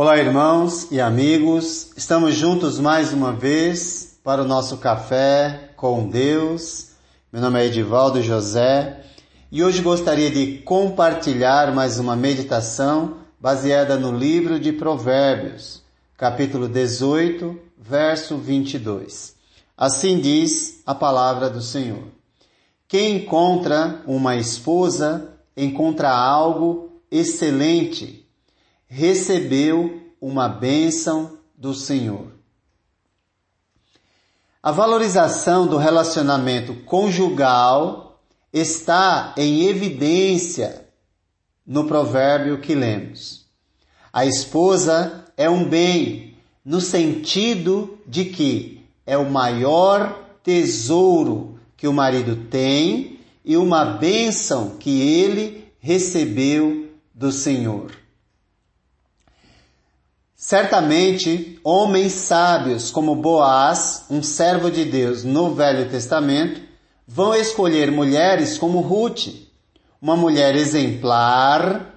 Olá, irmãos e amigos. Estamos juntos mais uma vez para o nosso café com Deus. Meu nome é Edivaldo José e hoje gostaria de compartilhar mais uma meditação baseada no livro de Provérbios, capítulo 18, verso 22. Assim diz a palavra do Senhor. Quem encontra uma esposa encontra algo excelente recebeu uma bênção do Senhor. A valorização do relacionamento conjugal está em evidência no provérbio que lemos. A esposa é um bem no sentido de que é o maior tesouro que o marido tem e uma bênção que ele recebeu do Senhor. Certamente, homens sábios como Boaz, um servo de Deus no Velho Testamento, vão escolher mulheres como Ruth, uma mulher exemplar,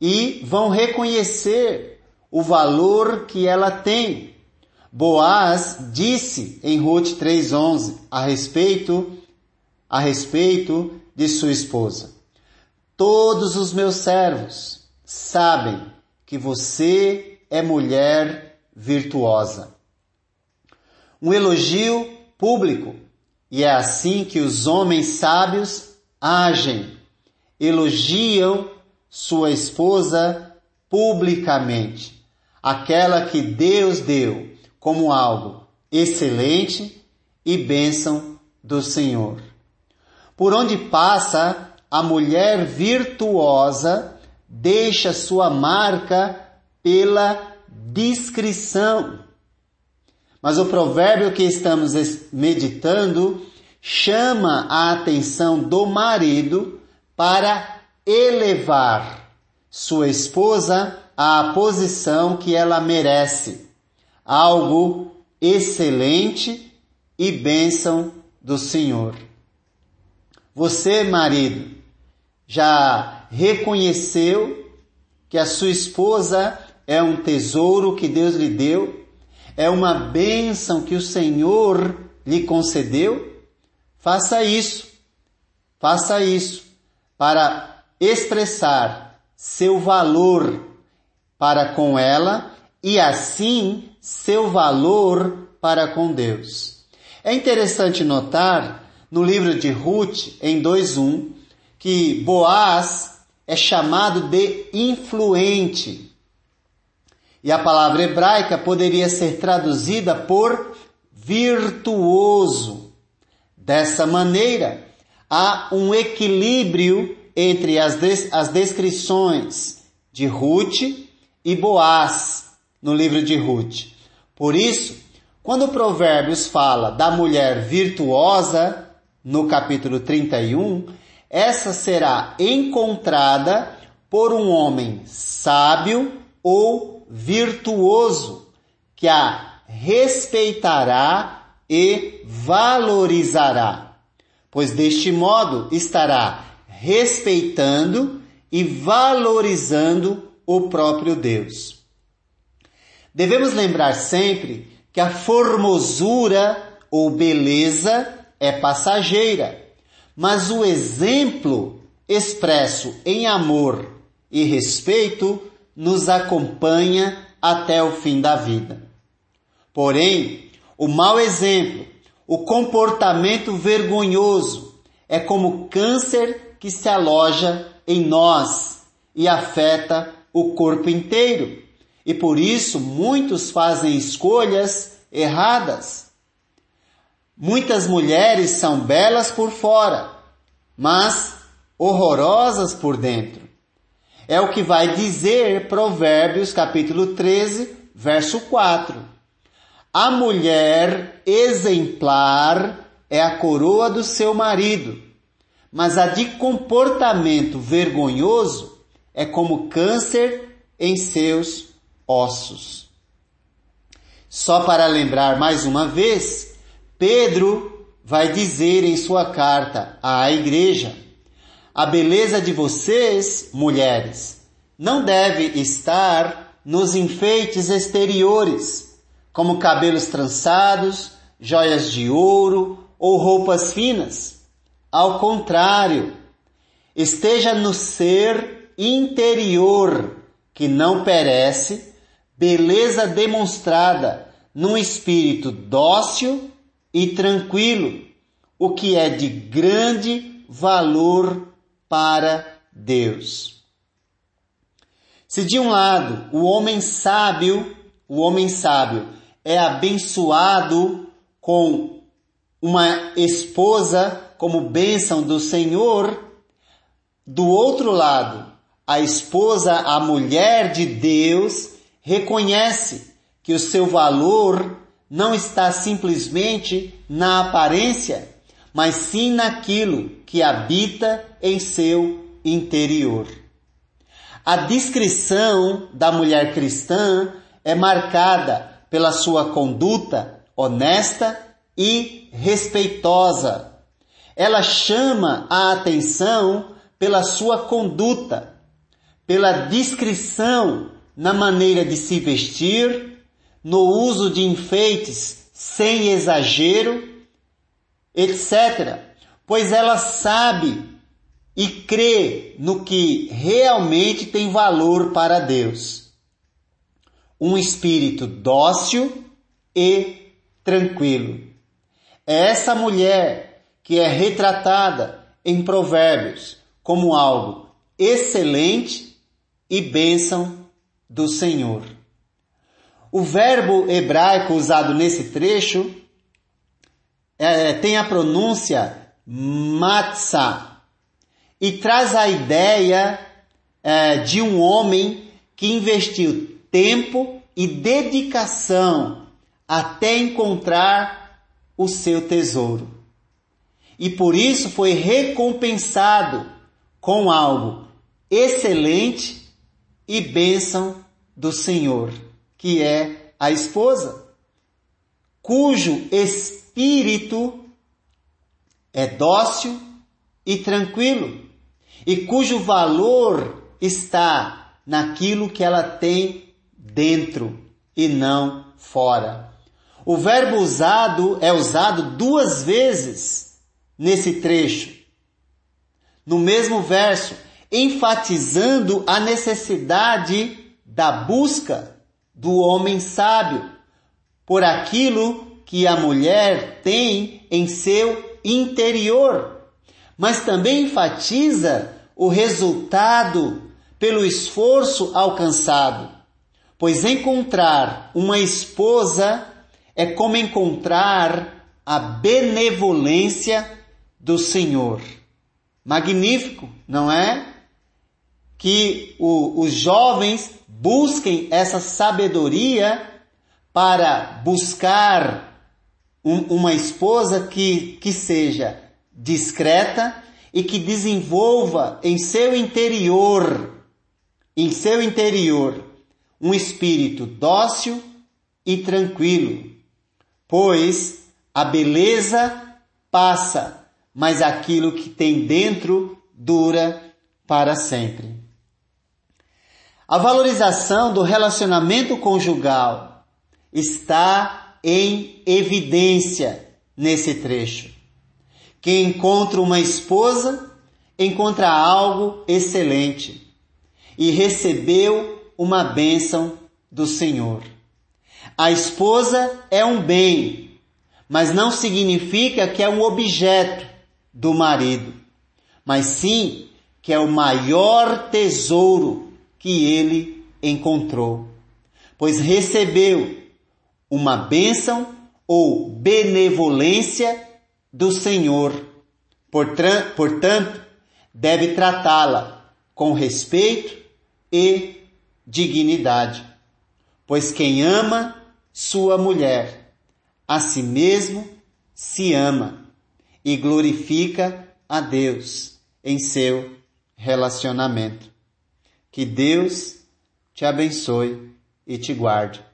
e vão reconhecer o valor que ela tem. Boaz disse em Ruth 3:11 a respeito a respeito de sua esposa: Todos os meus servos sabem que você é mulher virtuosa. Um elogio público, e é assim que os homens sábios agem, elogiam sua esposa publicamente, aquela que Deus deu como algo excelente e bênção do Senhor. Por onde passa, a mulher virtuosa deixa sua marca pela discrição. Mas o provérbio que estamos meditando chama a atenção do marido para elevar sua esposa à posição que ela merece, algo excelente e bênção do Senhor. Você, marido, já reconheceu que a sua esposa é um tesouro que Deus lhe deu, é uma bênção que o Senhor lhe concedeu, faça isso, faça isso para expressar seu valor para com ela e assim seu valor para com Deus. É interessante notar no livro de Ruth, em 2.1, que Boaz é chamado de influente. E a palavra hebraica poderia ser traduzida por virtuoso. Dessa maneira, há um equilíbrio entre as, des as descrições de Ruth e Boaz no livro de Ruth. Por isso, quando o Provérbios fala da mulher virtuosa, no capítulo 31, essa será encontrada por um homem sábio ou virtuoso que a respeitará e valorizará, pois deste modo estará respeitando e valorizando o próprio Deus. Devemos lembrar sempre que a formosura ou beleza é passageira, mas o exemplo expresso em amor e respeito nos acompanha até o fim da vida. Porém, o mau exemplo, o comportamento vergonhoso é como câncer que se aloja em nós e afeta o corpo inteiro. E por isso muitos fazem escolhas erradas. Muitas mulheres são belas por fora, mas horrorosas por dentro. É o que vai dizer Provérbios capítulo 13, verso 4. A mulher exemplar é a coroa do seu marido, mas a de comportamento vergonhoso é como câncer em seus ossos. Só para lembrar mais uma vez, Pedro vai dizer em sua carta à igreja: a beleza de vocês, mulheres, não deve estar nos enfeites exteriores, como cabelos trançados, joias de ouro ou roupas finas. Ao contrário, esteja no ser interior, que não perece, beleza demonstrada num espírito dócil e tranquilo, o que é de grande valor para Deus. Se de um lado o homem sábio, o homem sábio é abençoado com uma esposa como bênção do Senhor, do outro lado, a esposa, a mulher de Deus, reconhece que o seu valor não está simplesmente na aparência, mas sim naquilo que habita em seu interior. A descrição da mulher cristã é marcada pela sua conduta honesta e respeitosa. Ela chama a atenção pela sua conduta, pela discrição na maneira de se vestir, no uso de enfeites sem exagero, etc. Pois ela sabe e crê no que realmente tem valor para Deus. Um espírito dócil e tranquilo. É essa mulher que é retratada em Provérbios como algo excelente e bênção do Senhor. O verbo hebraico usado nesse trecho é, tem a pronúncia matzah e traz a ideia é, de um homem que investiu tempo e dedicação até encontrar o seu tesouro. E por isso foi recompensado com algo excelente e bênção do Senhor, que é a esposa, cujo espírito é dócil e tranquilo e cujo valor está naquilo que ela tem dentro e não fora. O verbo usado é usado duas vezes nesse trecho. No mesmo verso, enfatizando a necessidade da busca do homem sábio por aquilo que a mulher tem em seu interior, mas também enfatiza o resultado pelo esforço alcançado, pois encontrar uma esposa é como encontrar a benevolência do Senhor. Magnífico, não é? Que o, os jovens busquem essa sabedoria para buscar um, uma esposa que, que seja discreta, e que desenvolva em seu interior, em seu interior, um espírito dócil e tranquilo, pois a beleza passa, mas aquilo que tem dentro dura para sempre. A valorização do relacionamento conjugal está em evidência nesse trecho. Quem encontra uma esposa, encontra algo excelente e recebeu uma bênção do Senhor. A esposa é um bem, mas não significa que é um objeto do marido, mas sim que é o maior tesouro que ele encontrou, pois recebeu uma bênção ou benevolência do Senhor. Portanto, deve tratá-la com respeito e dignidade, pois quem ama sua mulher, a si mesmo se ama e glorifica a Deus em seu relacionamento. Que Deus te abençoe e te guarde.